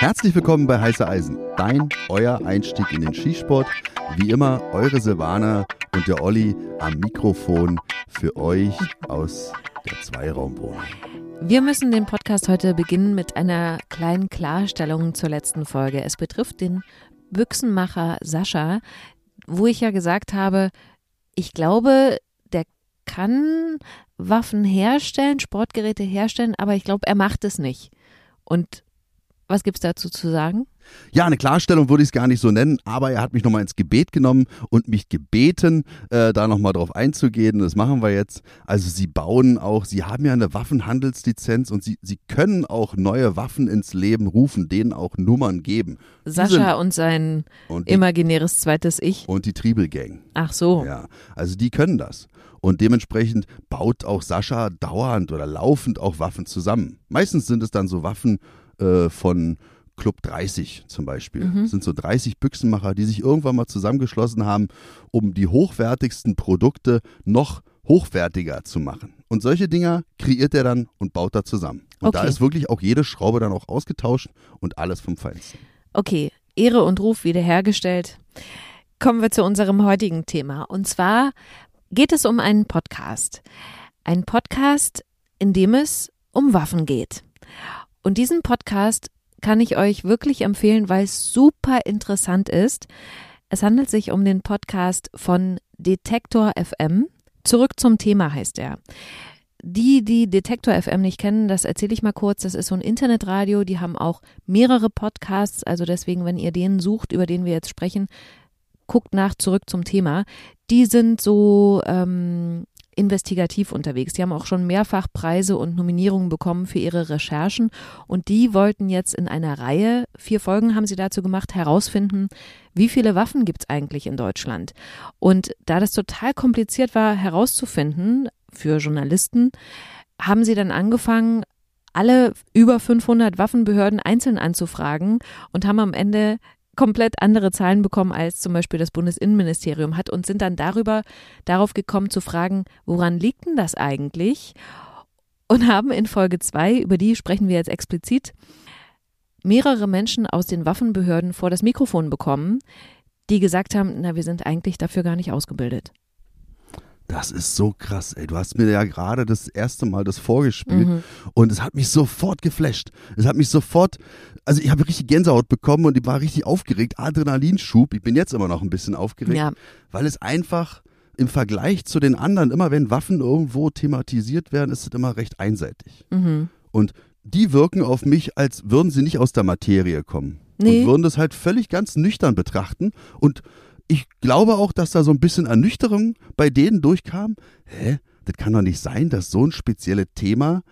Herzlich willkommen bei Heiße Eisen, dein, euer Einstieg in den Skisport. Wie immer, eure Silvana und der Olli am Mikrofon für euch aus der Zweiraumwohnung. Wir müssen den Podcast heute beginnen mit einer kleinen Klarstellung zur letzten Folge. Es betrifft den Büchsenmacher Sascha, wo ich ja gesagt habe, ich glaube, der kann Waffen herstellen, Sportgeräte herstellen, aber ich glaube, er macht es nicht. Und was gibt es dazu zu sagen? Ja, eine Klarstellung würde ich es gar nicht so nennen, aber er hat mich nochmal ins Gebet genommen und mich gebeten, äh, da nochmal drauf einzugehen. Das machen wir jetzt. Also sie bauen auch, sie haben ja eine Waffenhandelslizenz und sie, sie können auch neue Waffen ins Leben rufen, denen auch Nummern geben. Sascha und sein und die, imaginäres zweites Ich. Und die Triebel Gang. Ach so. Ja, also die können das. Und dementsprechend baut auch Sascha dauernd oder laufend auch Waffen zusammen. Meistens sind es dann so Waffen, äh, von Club 30 zum Beispiel. Mhm. Das sind so 30 Büchsenmacher, die sich irgendwann mal zusammengeschlossen haben, um die hochwertigsten Produkte noch hochwertiger zu machen. Und solche Dinger kreiert er dann und baut da zusammen. Und okay. da ist wirklich auch jede Schraube dann auch ausgetauscht und alles vom Feinsten. Okay, Ehre und Ruf wiederhergestellt. Kommen wir zu unserem heutigen Thema. Und zwar geht es um einen Podcast. Ein Podcast, in dem es um Waffen geht. Und diesen Podcast kann ich euch wirklich empfehlen, weil es super interessant ist. Es handelt sich um den Podcast von Detektor FM. Zurück zum Thema heißt er. Die, die Detektor FM nicht kennen, das erzähle ich mal kurz. Das ist so ein Internetradio. Die haben auch mehrere Podcasts. Also deswegen, wenn ihr den sucht, über den wir jetzt sprechen, guckt nach zurück zum Thema. Die sind so ähm, investigativ unterwegs. Die haben auch schon mehrfach Preise und Nominierungen bekommen für ihre Recherchen und die wollten jetzt in einer Reihe, vier Folgen haben sie dazu gemacht, herausfinden, wie viele Waffen gibt es eigentlich in Deutschland. Und da das total kompliziert war herauszufinden für Journalisten, haben sie dann angefangen, alle über 500 Waffenbehörden einzeln anzufragen und haben am Ende komplett andere Zahlen bekommen als zum Beispiel das Bundesinnenministerium hat und sind dann darüber darauf gekommen zu fragen, woran liegt denn das eigentlich? Und haben in Folge 2, über die sprechen wir jetzt explizit, mehrere Menschen aus den Waffenbehörden vor das Mikrofon bekommen, die gesagt haben, na, wir sind eigentlich dafür gar nicht ausgebildet. Das ist so krass, ey. Du hast mir ja gerade das erste Mal das vorgespielt mhm. und es hat mich sofort geflasht. Es hat mich sofort, also ich habe richtig Gänsehaut bekommen und ich war richtig aufgeregt, Adrenalinschub. Ich bin jetzt immer noch ein bisschen aufgeregt, ja. weil es einfach im Vergleich zu den anderen, immer wenn Waffen irgendwo thematisiert werden, ist es immer recht einseitig. Mhm. Und die wirken auf mich, als würden sie nicht aus der Materie kommen. Nee. Und würden das halt völlig ganz nüchtern betrachten und ich glaube auch, dass da so ein bisschen Ernüchterung bei denen durchkam. Hä? Das kann doch nicht sein, dass so ein spezielles Thema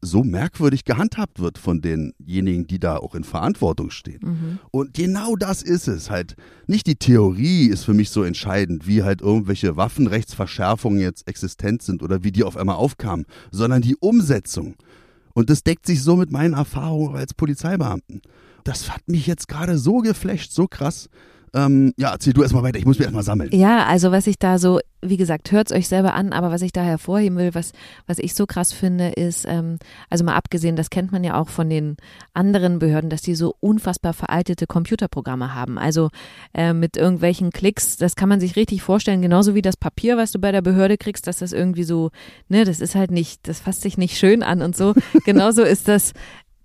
so merkwürdig gehandhabt wird von denjenigen, die da auch in Verantwortung stehen. Mhm. Und genau das ist es halt. Nicht die Theorie ist für mich so entscheidend, wie halt irgendwelche Waffenrechtsverschärfungen jetzt existent sind oder wie die auf einmal aufkamen, sondern die Umsetzung. Und das deckt sich so mit meinen Erfahrungen als Polizeibeamten. Das hat mich jetzt gerade so geflasht, so krass, ähm, ja, erzähl du erstmal weiter, ich muss mich erstmal sammeln. Ja, also was ich da so, wie gesagt, hört es euch selber an, aber was ich da hervorheben will, was, was ich so krass finde, ist, ähm, also mal abgesehen, das kennt man ja auch von den anderen Behörden, dass die so unfassbar veraltete Computerprogramme haben. Also äh, mit irgendwelchen Klicks, das kann man sich richtig vorstellen, genauso wie das Papier, was du bei der Behörde kriegst, dass das irgendwie so, ne, das ist halt nicht, das fasst sich nicht schön an und so. genauso ist das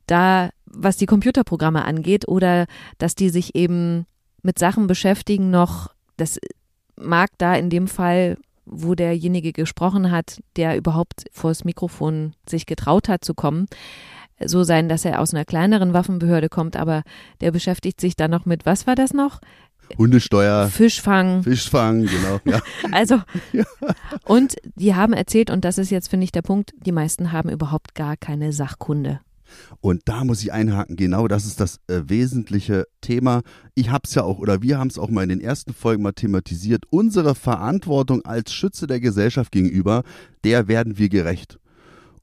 da, was die Computerprogramme angeht, oder dass die sich eben mit Sachen beschäftigen noch, das mag da in dem Fall, wo derjenige gesprochen hat, der überhaupt vor das Mikrofon sich getraut hat zu kommen, so sein, dass er aus einer kleineren Waffenbehörde kommt, aber der beschäftigt sich dann noch mit, was war das noch? Hundesteuer. Fischfang. Fischfang, genau. Ja. also, ja. und die haben erzählt, und das ist jetzt, finde ich, der Punkt, die meisten haben überhaupt gar keine Sachkunde. Und da muss ich einhaken, genau das ist das äh, wesentliche Thema. Ich habe es ja auch, oder wir haben es auch mal in den ersten Folgen mal thematisiert. Unsere Verantwortung als Schütze der Gesellschaft gegenüber, der werden wir gerecht.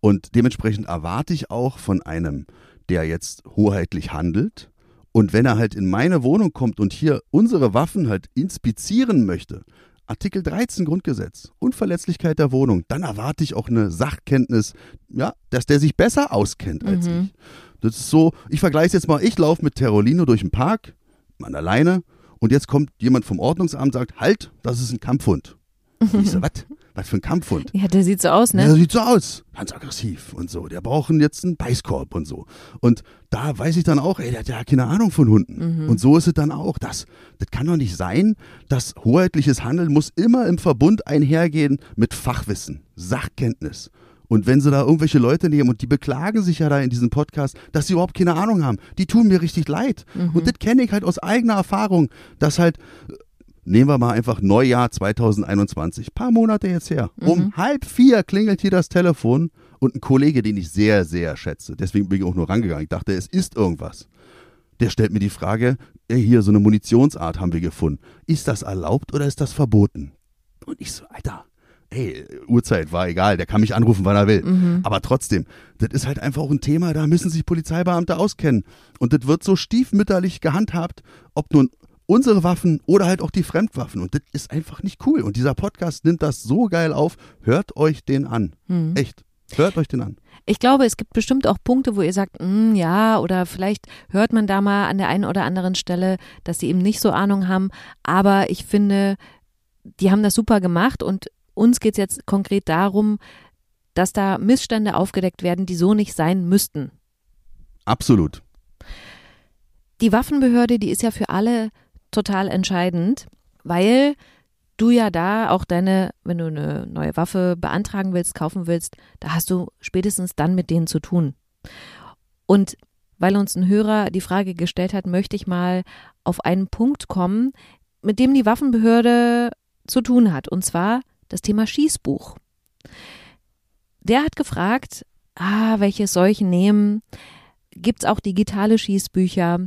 Und dementsprechend erwarte ich auch von einem, der jetzt hoheitlich handelt, und wenn er halt in meine Wohnung kommt und hier unsere Waffen halt inspizieren möchte, Artikel 13 Grundgesetz, Unverletzlichkeit der Wohnung, dann erwarte ich auch eine Sachkenntnis, ja, dass der sich besser auskennt als mhm. ich. Das ist so, ich vergleiche es jetzt mal, ich laufe mit Terolino durch den Park, man alleine, und jetzt kommt jemand vom Ordnungsamt und sagt, halt, das ist ein Kampfhund. Und ich so, was? Was für ein Kampfhund? Ja, der sieht so aus, ne? Der sieht so aus. Ganz aggressiv und so. Der braucht jetzt einen Beißkorb und so. Und da weiß ich dann auch, ey, der hat ja keine Ahnung von Hunden. Und so ist es dann auch. Das, das kann doch nicht sein. Das hoheitliches Handeln muss immer im Verbund einhergehen mit Fachwissen, Sachkenntnis. Und wenn sie da irgendwelche Leute nehmen und die beklagen sich ja da in diesem Podcast, dass sie überhaupt keine Ahnung haben, die tun mir richtig leid. Und das kenne ich halt aus eigener Erfahrung, dass halt Nehmen wir mal einfach Neujahr 2021, paar Monate jetzt her. Um halb vier klingelt hier das Telefon und ein Kollege, den ich sehr, sehr schätze, deswegen bin ich auch nur rangegangen. Ich dachte, es ist irgendwas. Der stellt mir die Frage, ey, hier so eine Munitionsart haben wir gefunden. Ist das erlaubt oder ist das verboten? Und ich so, Alter, ey, Uhrzeit war egal, der kann mich anrufen, wann er will. Aber trotzdem, das ist halt einfach auch ein Thema, da müssen sich Polizeibeamte auskennen. Und das wird so stiefmütterlich gehandhabt, ob nun unsere Waffen oder halt auch die Fremdwaffen. Und das ist einfach nicht cool. Und dieser Podcast nimmt das so geil auf. Hört euch den an. Echt. Hört euch den an. Ich glaube, es gibt bestimmt auch Punkte, wo ihr sagt, "Hm, ja, oder vielleicht hört man da mal an der einen oder anderen Stelle, dass sie eben nicht so Ahnung haben. Aber ich finde, die haben das super gemacht und uns geht es jetzt konkret darum, dass da Missstände aufgedeckt werden, die so nicht sein müssten. Absolut. Die Waffenbehörde, die ist ja für alle total entscheidend, weil du ja da auch deine, wenn du eine neue Waffe beantragen willst, kaufen willst, da hast du spätestens dann mit denen zu tun. Und weil uns ein Hörer die Frage gestellt hat, möchte ich mal auf einen Punkt kommen, mit dem die Waffenbehörde zu tun hat, und zwar das Thema Schießbuch. Der hat gefragt, ah, welches soll nehmen? Gibt es auch digitale Schießbücher?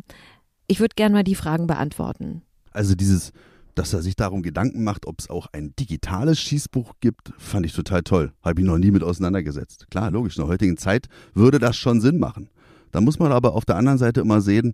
Ich würde gerne mal die Fragen beantworten. Also dieses, dass er sich darum Gedanken macht, ob es auch ein digitales Schießbuch gibt, fand ich total toll. Habe ich noch nie mit auseinandergesetzt. Klar, logisch, in der heutigen Zeit würde das schon Sinn machen. Da muss man aber auf der anderen Seite immer sehen,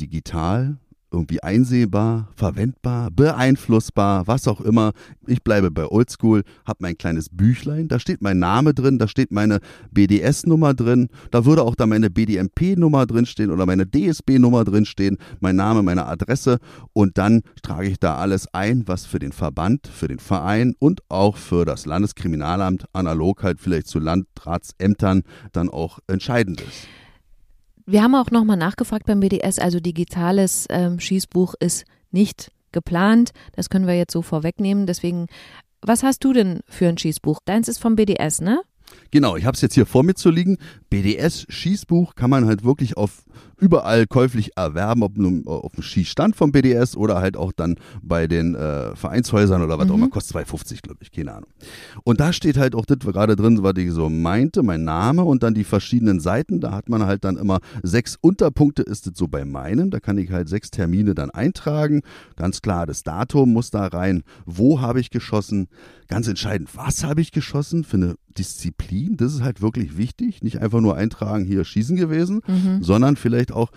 digital, irgendwie einsehbar, verwendbar, beeinflussbar, was auch immer. Ich bleibe bei Oldschool, habe mein kleines Büchlein, da steht mein Name drin, da steht meine BDS-Nummer drin, da würde auch da meine BDMP-Nummer drin stehen oder meine DSB-Nummer drin stehen, mein Name, meine Adresse und dann trage ich da alles ein, was für den Verband, für den Verein und auch für das Landeskriminalamt analog halt vielleicht zu Landratsämtern dann auch entscheidend ist. Wir haben auch nochmal nachgefragt beim BDS, also digitales ähm, Schießbuch ist nicht geplant. Das können wir jetzt so vorwegnehmen. Deswegen, was hast du denn für ein Schießbuch? Deins ist vom BDS, ne? Genau, ich habe es jetzt hier vor mir zu liegen. BDS Schießbuch kann man halt wirklich auf überall käuflich erwerben, ob nun auf dem Schießstand vom BDS oder halt auch dann bei den äh, Vereinshäusern oder was auch immer. Kostet 2,50, glaube ich, keine Ahnung. Und da steht halt auch das gerade drin, was ich so meinte, mein Name und dann die verschiedenen Seiten. Da hat man halt dann immer sechs Unterpunkte, ist es so bei meinem. Da kann ich halt sechs Termine dann eintragen. Ganz klar, das Datum muss da rein. Wo habe ich geschossen? Ganz entscheidend, was habe ich geschossen für eine Disziplin? Das ist halt wirklich wichtig. Nicht einfach nur eintragen, hier schießen gewesen, sondern vielleicht auch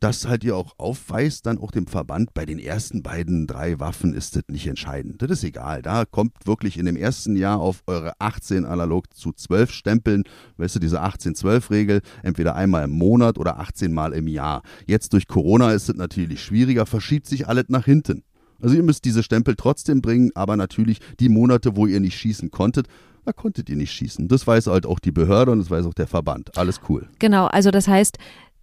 dass halt ihr auch aufweist, dann auch dem Verband, bei den ersten beiden drei Waffen ist das nicht entscheidend. Das ist egal. Da kommt wirklich in dem ersten Jahr auf eure 18 analog zu 12 Stempeln, weißt du, diese 18-12-Regel, entweder einmal im Monat oder 18 Mal im Jahr. Jetzt durch Corona ist es natürlich schwieriger, verschiebt sich alles nach hinten. Also ihr müsst diese Stempel trotzdem bringen, aber natürlich die Monate, wo ihr nicht schießen konntet, da konntet ihr nicht schießen. Das weiß halt auch die Behörde und das weiß auch der Verband. Alles cool. Genau, also das heißt,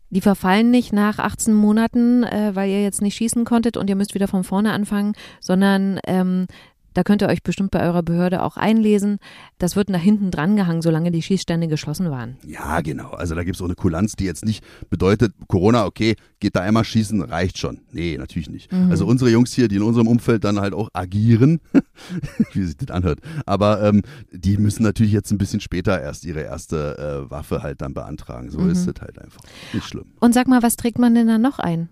die verfallen nicht nach 18 Monaten, äh, weil ihr jetzt nicht schießen konntet und ihr müsst wieder von vorne anfangen, sondern ähm, da könnt ihr euch bestimmt bei eurer Behörde auch einlesen. Das wird nach hinten drangehangen, solange die Schießstände geschlossen waren. Ja, genau. Also da gibt es auch eine Kulanz, die jetzt nicht bedeutet, Corona, okay, geht da einmal schießen, reicht schon. Nee, natürlich nicht. Also unsere Jungs hier, die in unserem Umfeld dann halt auch agieren, wie sich das anhört, aber ähm, die müssen natürlich jetzt ein bisschen später erst ihre erste äh, Waffe halt dann beantragen. So ist es halt einfach. Nicht schlimm. Und sag mal, was trägt man denn da noch ein?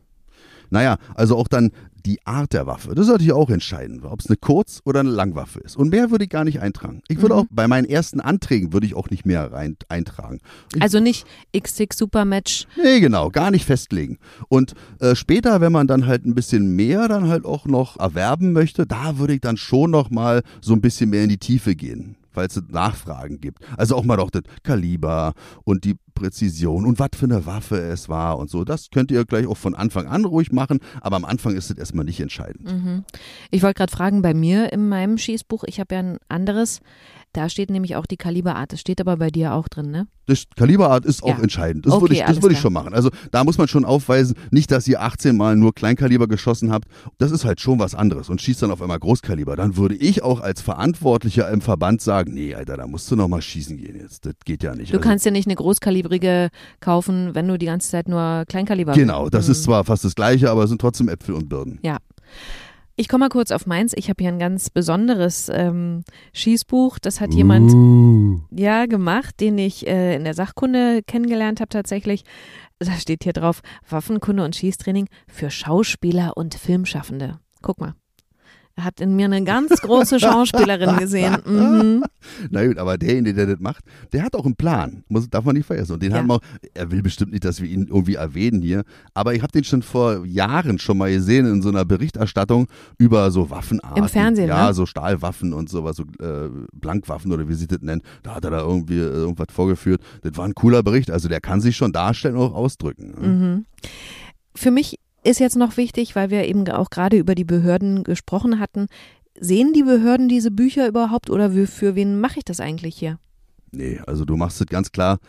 Naja, also auch dann die Art der Waffe. Das ist natürlich auch entscheidend, ob es eine Kurz- oder eine Langwaffe ist. Und mehr würde ich gar nicht eintragen. Ich würde auch bei meinen ersten Anträgen würde ich auch nicht mehr rein, eintragen. Ich, Also nicht XX Supermatch. nee, genau, gar nicht festlegen. Und äh, später, wenn man dann halt ein bisschen mehr dann halt auch noch erwerben möchte, da würde ich dann schon noch mal so ein bisschen mehr in die Tiefe gehen. Weil es Nachfragen gibt. Also auch mal doch das Kaliber und die Präzision und was für eine Waffe es war und so. Das könnt ihr gleich auch von Anfang an ruhig machen, aber am Anfang ist es erstmal nicht entscheidend. Mhm. Ich wollte gerade fragen, bei mir in meinem Schießbuch, ich habe ja ein anderes, da steht nämlich auch die Kaliberart. Das steht aber bei dir auch drin, ne? Das Kaliberart ist auch Ja. entscheidend. Das Okay, würde ich, das würde ich schon machen. Also da muss man schon aufweisen, nicht, dass ihr 18 Mal nur Kleinkaliber geschossen habt. Das ist halt schon was anderes und schießt dann auf einmal Großkaliber. Dann würde ich auch als Verantwortlicher im Verband sagen, nee, Alter, da musst du noch mal schießen gehen jetzt. Das geht ja nicht. Du Also- kannst dir nicht eine großkalibrige kaufen, wenn du die ganze Zeit nur Kleinkaliber Genau, das Mhm. ist zwar fast das Gleiche, aber es sind trotzdem Äpfel und Birnen. Ich komme mal kurz auf meins. Ich habe hier ein ganz besonderes ähm, Schießbuch. Das hat jemand ja gemacht, den ich äh, in der Sachkunde kennengelernt habe tatsächlich. Da steht hier drauf Waffenkunde und Schießtraining für Schauspieler und Filmschaffende. Guck mal. Er hat in mir eine ganz große Schauspielerin gesehen. Mhm. Na gut, aber derjenige, der das macht, der hat auch einen Plan. Muss, darf man nicht vergessen. Und den Ja. haben wir auch, er will bestimmt nicht, dass wir ihn irgendwie erwähnen hier, aber ich habe den schon vor Jahren schon mal gesehen in so einer Berichterstattung über so Waffenarten. Im Fernsehen, Ja, ne? so Stahlwaffen und sowas, so äh, Blankwaffen oder wie sie das nennen. Da hat er da irgendwie äh, irgendwas vorgeführt. Das war ein cooler Bericht. Also der kann sich schon darstellen und auch ausdrücken. ne? Mhm. Für mich ist jetzt noch wichtig, weil wir eben auch gerade über die Behörden gesprochen hatten. Sehen die Behörden diese Bücher überhaupt oder für wen mache ich das eigentlich hier? Nee, also du machst es ganz klar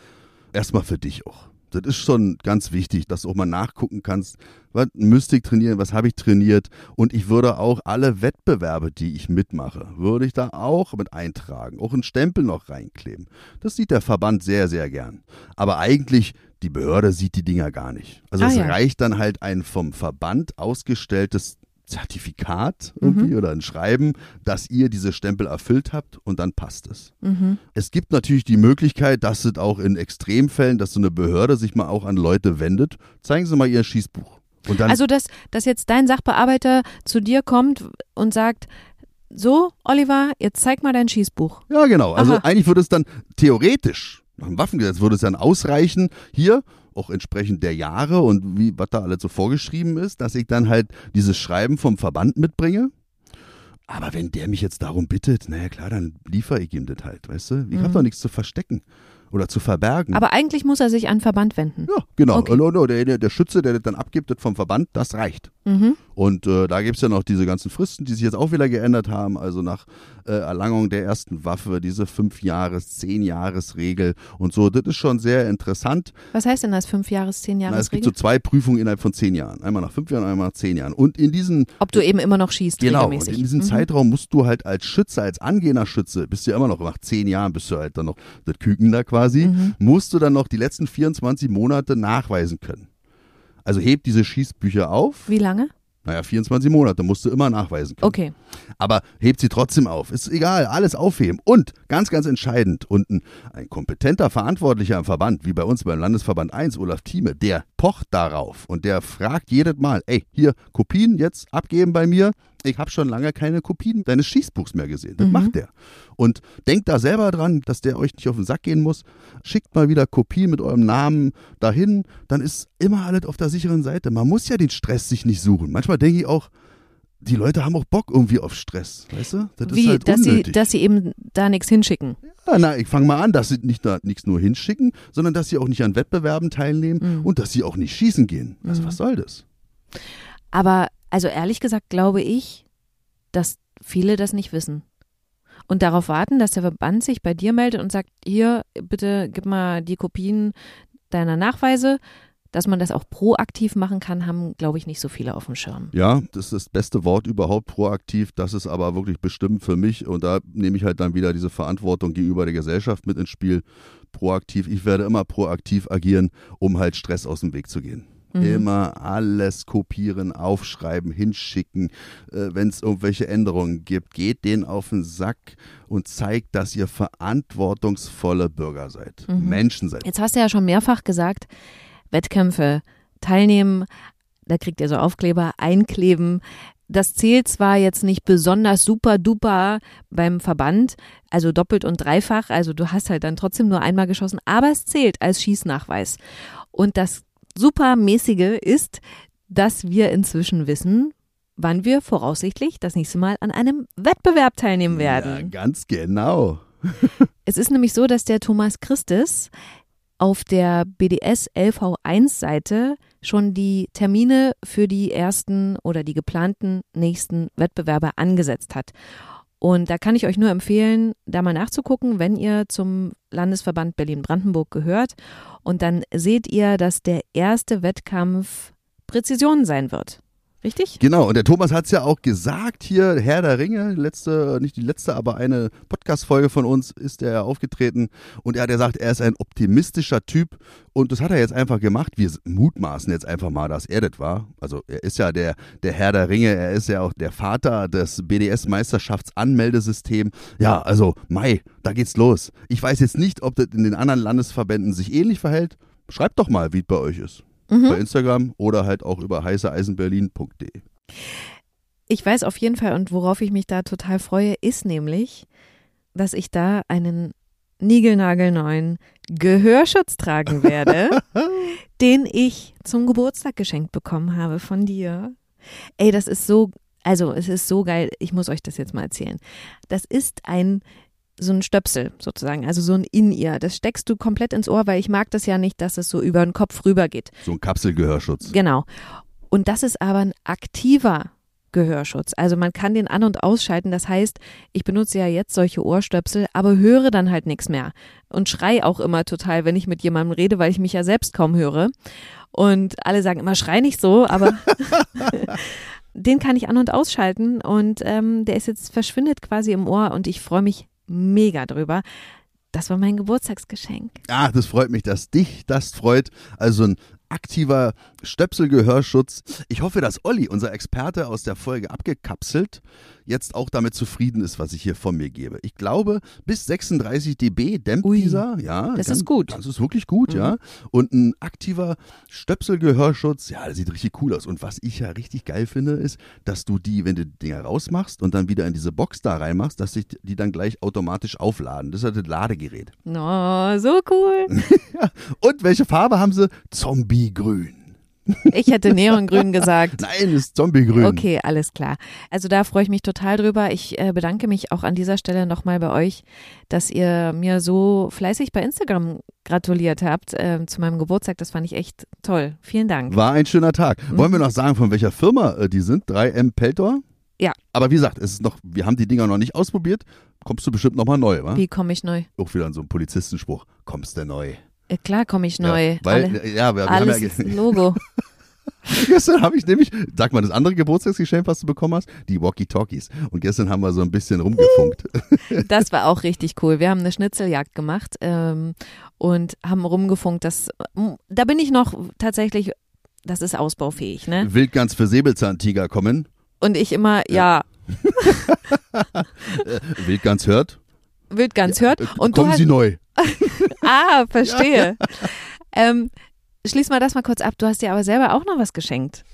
erstmal für dich auch. Das ist schon ganz wichtig, dass du auch mal nachgucken kannst, was müsste ich trainieren, was habe ich trainiert. Und ich würde auch alle Wettbewerbe, die ich mitmache, würde ich da auch mit eintragen, auch einen Stempel noch reinkleben. Das sieht der Verband sehr, sehr gern. Aber eigentlich, die Behörde sieht die Dinger gar nicht. Also Ah, es ja. reicht dann halt ein vom Verband ausgestelltes Zertifikat irgendwie Mhm. oder ein Schreiben, dass ihr diese Stempel erfüllt habt und dann passt es. Mhm. Es gibt natürlich die Möglichkeit, dass es auch in Extremfällen, dass so eine Behörde sich mal auch an Leute wendet. Zeigen Sie mal Ihr Schießbuch. Also, dass, dass jetzt dein Sachbearbeiter zu dir kommt und sagt, so, Oliver, jetzt zeig mal dein Schießbuch. ja genau. Also Aha. eigentlich würde es dann theoretisch, nach dem Waffengesetz würde es dann ausreichen, hier auch entsprechend der Jahre und wie, was da alles so vorgeschrieben ist, dass ich dann halt dieses Schreiben vom Verband mitbringe. Aber wenn der mich jetzt darum bittet, naja klar, dann liefere ich ihm das halt, weißt du? Ich habe Mhm. doch nichts zu verstecken oder zu verbergen. Aber eigentlich muss er sich an den Verband wenden. ja, genau. Okay. Und, und, und der, der Schütze, der das dann abgibt, das vom Verband, das reicht. Mhm. Und äh, da gibt's ja noch diese ganzen Fristen, die sich jetzt auch wieder geändert haben. Also nach äh, Erlangung der ersten Waffe, diese fünf Jahres, zehn Jahres Regel und so. Das ist schon sehr interessant. Was heißt denn das? Fünf Jahres, zehn Na, Jahres es gibt so zwei Prüfungen innerhalb von zehn Jahren. Einmal nach fünf Jahren, einmal nach zehn Jahren. Und in diesen, Ob du eben immer noch schießt, genau, und regelmäßig. in diesem Mhm. Zeitraum musst du halt als Schütze, als angehender Schütze, bist du ja immer noch nach zehn Jahren, bist du halt dann noch das Küken da quasi, Mhm. musst du dann noch die letzten 24 Monate nachweisen können. Also heb diese Schießbücher auf. Wie lange? Naja, 24 Monate musst du immer nachweisen können. Okay. Aber hebt sie trotzdem auf. Ist egal, alles aufheben. Und ganz, ganz entscheidend, und ein, ein kompetenter Verantwortlicher im Verband, wie bei uns beim Landesverband 1, Olaf Thieme, der pocht darauf und der fragt jedes Mal, ey, hier, Kopien jetzt abgeben bei mir. Ich habe schon lange keine Kopien deines Schießbuchs mehr gesehen. Das Mhm. macht der. Und denkt da selber dran, dass der euch nicht auf den Sack gehen muss. Schickt mal wieder Kopien mit eurem Namen dahin. Dann ist immer alles auf der sicheren Seite. Man muss ja den Stress sich nicht suchen. Manchmal denke ich auch, die Leute haben auch Bock irgendwie auf Stress, weißt du? Das Wie, ist halt dass, sie, dass sie eben da nichts hinschicken. ja, na, ich fange mal an, dass sie nicht da nichts nur hinschicken, sondern dass sie auch nicht an Wettbewerben teilnehmen Mhm. und dass sie auch nicht schießen gehen. Also Mhm. was soll das? Aber also ehrlich gesagt glaube ich, dass viele das nicht wissen. Und darauf warten, dass der Verband sich bei dir meldet und sagt, hier, bitte gib mal die Kopien deiner Nachweise. Dass man das auch proaktiv machen kann, haben, glaube ich, nicht so viele auf dem Schirm. Ja, das ist das beste Wort überhaupt, proaktiv. Das ist aber wirklich bestimmt für mich und da nehme ich halt dann wieder diese Verantwortung gegenüber der Gesellschaft mit ins Spiel. Proaktiv. Ich werde immer proaktiv agieren, um halt Stress aus dem Weg zu gehen. Mhm. Immer alles kopieren, aufschreiben, hinschicken. Äh, Wenn es irgendwelche Änderungen gibt, geht denen auf den Sack und zeigt, dass ihr verantwortungsvolle Bürger seid. Mhm. Menschen seid. Jetzt hast du ja schon mehrfach gesagt, Wettkämpfe teilnehmen, da kriegt ihr so Aufkleber, einkleben. Das zählt zwar jetzt nicht besonders super duper beim Verband, also doppelt und dreifach, also du hast halt dann trotzdem nur einmal geschossen, aber es zählt als Schießnachweis. Und das supermäßige ist, dass wir inzwischen wissen, wann wir voraussichtlich das nächste Mal an einem Wettbewerb teilnehmen werden. Ja, ganz genau. Es ist nämlich so, dass der Thomas Christus auf der BDS LV1-Seite schon die Termine für die ersten oder die geplanten nächsten Wettbewerbe angesetzt hat. Und da kann ich euch nur empfehlen, da mal nachzugucken, wenn ihr zum Landesverband Berlin-Brandenburg gehört. Und dann seht ihr, dass der erste Wettkampf Präzision sein wird. Richtig? Genau, und der Thomas hat es ja auch gesagt hier, Herr der Ringe, letzte, nicht die letzte, aber eine Podcast-Folge von uns ist er aufgetreten und er hat gesagt, er ist ein optimistischer Typ und das hat er jetzt einfach gemacht. Wir mutmaßen jetzt einfach mal, dass er das war. Also er ist ja der, der Herr der Ringe, er ist ja auch der Vater des BDS-Meisterschaftsanmeldesystems. Ja, also Mai, da geht's los. Ich weiß jetzt nicht, ob das in den anderen Landesverbänden sich ähnlich verhält. Schreibt doch mal, wie es bei euch ist mhm. bei Instagram oder halt auch über heißeeisenberlin.de. Ich weiß auf jeden Fall und worauf ich mich da total freue, ist nämlich, dass ich da einen niegelnagelneuen Gehörschutz tragen werde, den ich zum Geburtstag geschenkt bekommen habe von dir. Ey, das ist so, also es ist so geil, ich muss euch das jetzt mal erzählen. Das ist ein so ein Stöpsel sozusagen, also so ein In-Ear. Das steckst du komplett ins Ohr, weil ich mag das ja nicht, dass es so über den Kopf rüber geht. So ein Kapselgehörschutz. Genau. Und das ist aber ein aktiver Gehörschutz. Also man kann den an- und ausschalten. Das heißt, ich benutze ja jetzt solche Ohrstöpsel, aber höre dann halt nichts mehr. Und schrei auch immer total, wenn ich mit jemandem rede, weil ich mich ja selbst kaum höre. Und alle sagen immer, schrei nicht so, aber den kann ich an- und ausschalten. Und ähm, der ist jetzt verschwindet quasi im Ohr und ich freue mich mega drüber. Das war mein Geburtstagsgeschenk. Ah, das freut mich, dass dich das freut. Also ein aktiver Stöpselgehörschutz. Ich hoffe, dass Olli, unser Experte aus der Folge abgekapselt, jetzt auch damit zufrieden ist, was ich hier von mir gebe. Ich glaube, bis 36 dB dämmt Ui, dieser. Ja, das ganz, ist gut. Das ist wirklich gut, mhm. ja. Und ein aktiver Stöpselgehörschutz, ja, das sieht richtig cool aus. Und was ich ja richtig geil finde, ist, dass du die, wenn du die Dinger rausmachst und dann wieder in diese Box da reinmachst, dass sich die dann gleich automatisch aufladen. Das ist halt das Ladegerät. Oh, so cool. Und welche Farbe haben sie? Zombiegrün. Ich hätte Neongrün gesagt. Nein, ist Zombiegrün. Okay, alles klar. Also da freue ich mich total drüber. Ich äh, bedanke mich auch an dieser Stelle nochmal bei euch, dass ihr mir so fleißig bei Instagram gratuliert habt äh, zu meinem Geburtstag. Das fand ich echt toll. Vielen Dank. War ein schöner Tag. Mhm. Wollen wir noch sagen, von welcher Firma äh, die sind? 3M Peltor? Ja. Aber wie gesagt, es ist noch, wir haben die Dinger noch nicht ausprobiert. Kommst du bestimmt nochmal neu, wa? Wie komme ich neu? Auch wieder an so einen Polizistenspruch. Kommst du neu? Äh, klar komme ich neu. Ja, weil, Alle, ja, wir, alles haben ja, Logo. gestern habe ich nämlich, sag mal, das andere Geburtstagsgeschenk, was du bekommen hast, die Walkie-Talkies. Und gestern haben wir so ein bisschen rumgefunkt. Das war auch richtig cool. Wir haben eine Schnitzeljagd gemacht ähm, und haben rumgefunkt. Das, da bin ich noch tatsächlich, das ist ausbaufähig, ne? Wildgans für Säbelzahntiger kommen. Und ich immer, ja. ja. Wildgans hört. Wildgans hört. Und Kommen Sie neu. ah, verstehe. Ja. Ähm, schließ mal das mal kurz ab. Du hast dir aber selber auch noch was geschenkt.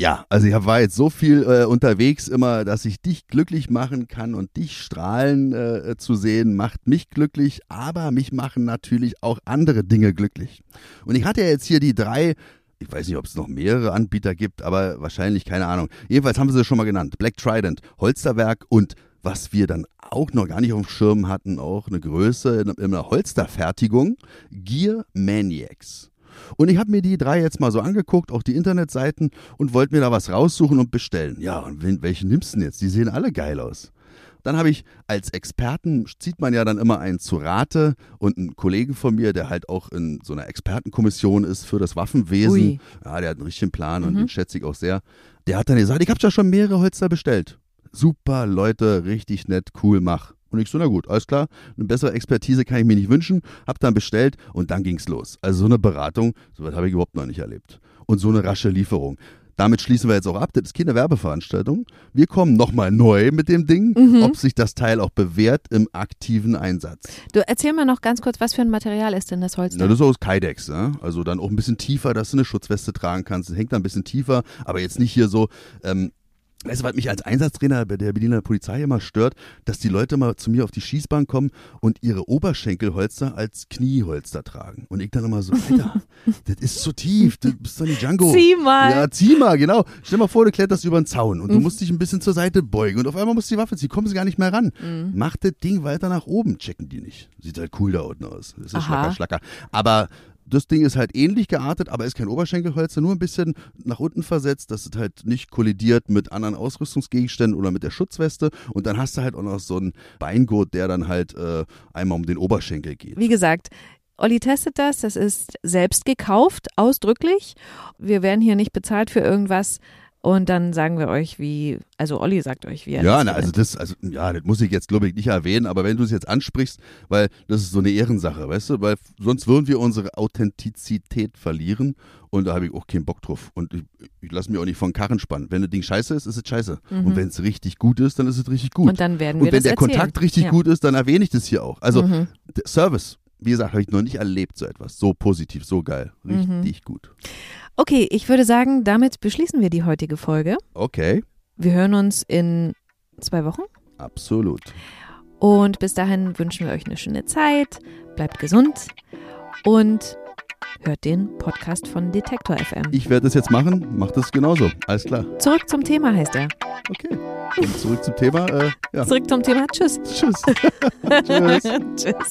Ja, also ich war jetzt so viel äh, unterwegs immer, dass ich dich glücklich machen kann und dich strahlen äh, zu sehen, macht mich glücklich, aber mich machen natürlich auch andere Dinge glücklich. Und ich hatte ja jetzt hier die drei, ich weiß nicht, ob es noch mehrere Anbieter gibt, aber wahrscheinlich, keine Ahnung. Jedenfalls haben sie es schon mal genannt. Black Trident, Holsterwerk und was wir dann auch noch gar nicht auf dem Schirm hatten, auch eine Größe in einer Holsterfertigung, Gear Maniacs. Und ich habe mir die drei jetzt mal so angeguckt, auch die Internetseiten, und wollte mir da was raussuchen und bestellen. Ja, und welche nimmst du denn jetzt? Die sehen alle geil aus. Dann habe ich als Experten, zieht man ja dann immer einen zu Rate und einen Kollegen von mir, der halt auch in so einer Expertenkommission ist für das Waffenwesen. Ui. Ja, der hat einen richtigen Plan und mhm. den schätze ich auch sehr. Der hat dann gesagt, ich habe ja schon mehrere Holster bestellt. Super Leute, richtig nett, cool, mach. Und ich so, na gut, alles klar, eine bessere Expertise kann ich mir nicht wünschen, hab dann bestellt und dann ging's los. Also so eine Beratung, sowas habe ich überhaupt noch nicht erlebt. Und so eine rasche Lieferung. Damit schließen wir jetzt auch ab. Das ist keine Werbeveranstaltung. Wir kommen nochmal neu mit dem Ding, mhm. ob sich das Teil auch bewährt im aktiven Einsatz. Du erzähl mal noch ganz kurz, was für ein Material ist denn das Holz? Na, das ist aus Kydex. Ne? Also dann auch ein bisschen tiefer, dass du eine Schutzweste tragen kannst. Das hängt da ein bisschen tiefer, aber jetzt nicht hier so. Ähm, Weißt du, was mich als Einsatztrainer bei der Berliner Polizei immer stört, dass die Leute mal zu mir auf die Schießbahn kommen und ihre Oberschenkelholster als Knieholster tragen. Und ich dann immer so, Alter, das ist zu tief, du bist doch nicht Django. Zieh mal. Ja, zieh mal, genau. Stell mal vor, du kletterst über den Zaun und du musst dich ein bisschen zur Seite beugen und auf einmal musst du die Waffe ziehen, kommen sie gar nicht mehr ran. Mach das Ding weiter nach oben, checken die nicht. Sieht halt cool da unten aus. Das ist Aha. schlacker, schlacker. Aber das Ding ist halt ähnlich geartet, aber ist kein Oberschenkelholster, nur ein bisschen nach unten versetzt, dass es halt nicht kollidiert mit anderen Ausrüstungsgegenständen oder mit der Schutzweste. Und dann hast du halt auch noch so einen Beingurt, der dann halt äh, einmal um den Oberschenkel geht. Wie gesagt, Olli testet das, das ist selbst gekauft, ausdrücklich. Wir werden hier nicht bezahlt für irgendwas. Und dann sagen wir euch, wie, also Olli sagt euch, wie er Ja, das na, also das, also ja, das muss ich jetzt glaube ich nicht erwähnen, aber wenn du es jetzt ansprichst, weil das ist so eine Ehrensache, weißt du, weil sonst würden wir unsere Authentizität verlieren und da habe ich auch keinen Bock drauf und ich, ich lasse mich auch nicht von Karren spannen. Wenn das Ding scheiße ist, ist es scheiße und wenn es richtig gut ist, dann ist es richtig gut. Mhm. Und dann werden wir Und wenn das der erzählen. Kontakt richtig Ja. gut ist, dann erwähne ich das hier auch. Also Mhm. Service, wie gesagt, habe ich noch nicht erlebt so etwas, so positiv, so geil, Mhm. richtig gut. Okay, ich würde sagen, damit beschließen wir die heutige Folge. Okay, Wir hören uns in zwei Wochen. absolut. Und bis dahin wünschen wir euch eine schöne Zeit. Bleibt gesund und hört den Podcast von Detektor FM. Ich werde das jetzt machen, mach das genauso, alles klar. Zurück zum Thema heißt er. Okay, und zurück zum Thema. Äh, ja. Zurück zum Thema. Tschüss. Tschüss. Tschüss. Tschüss.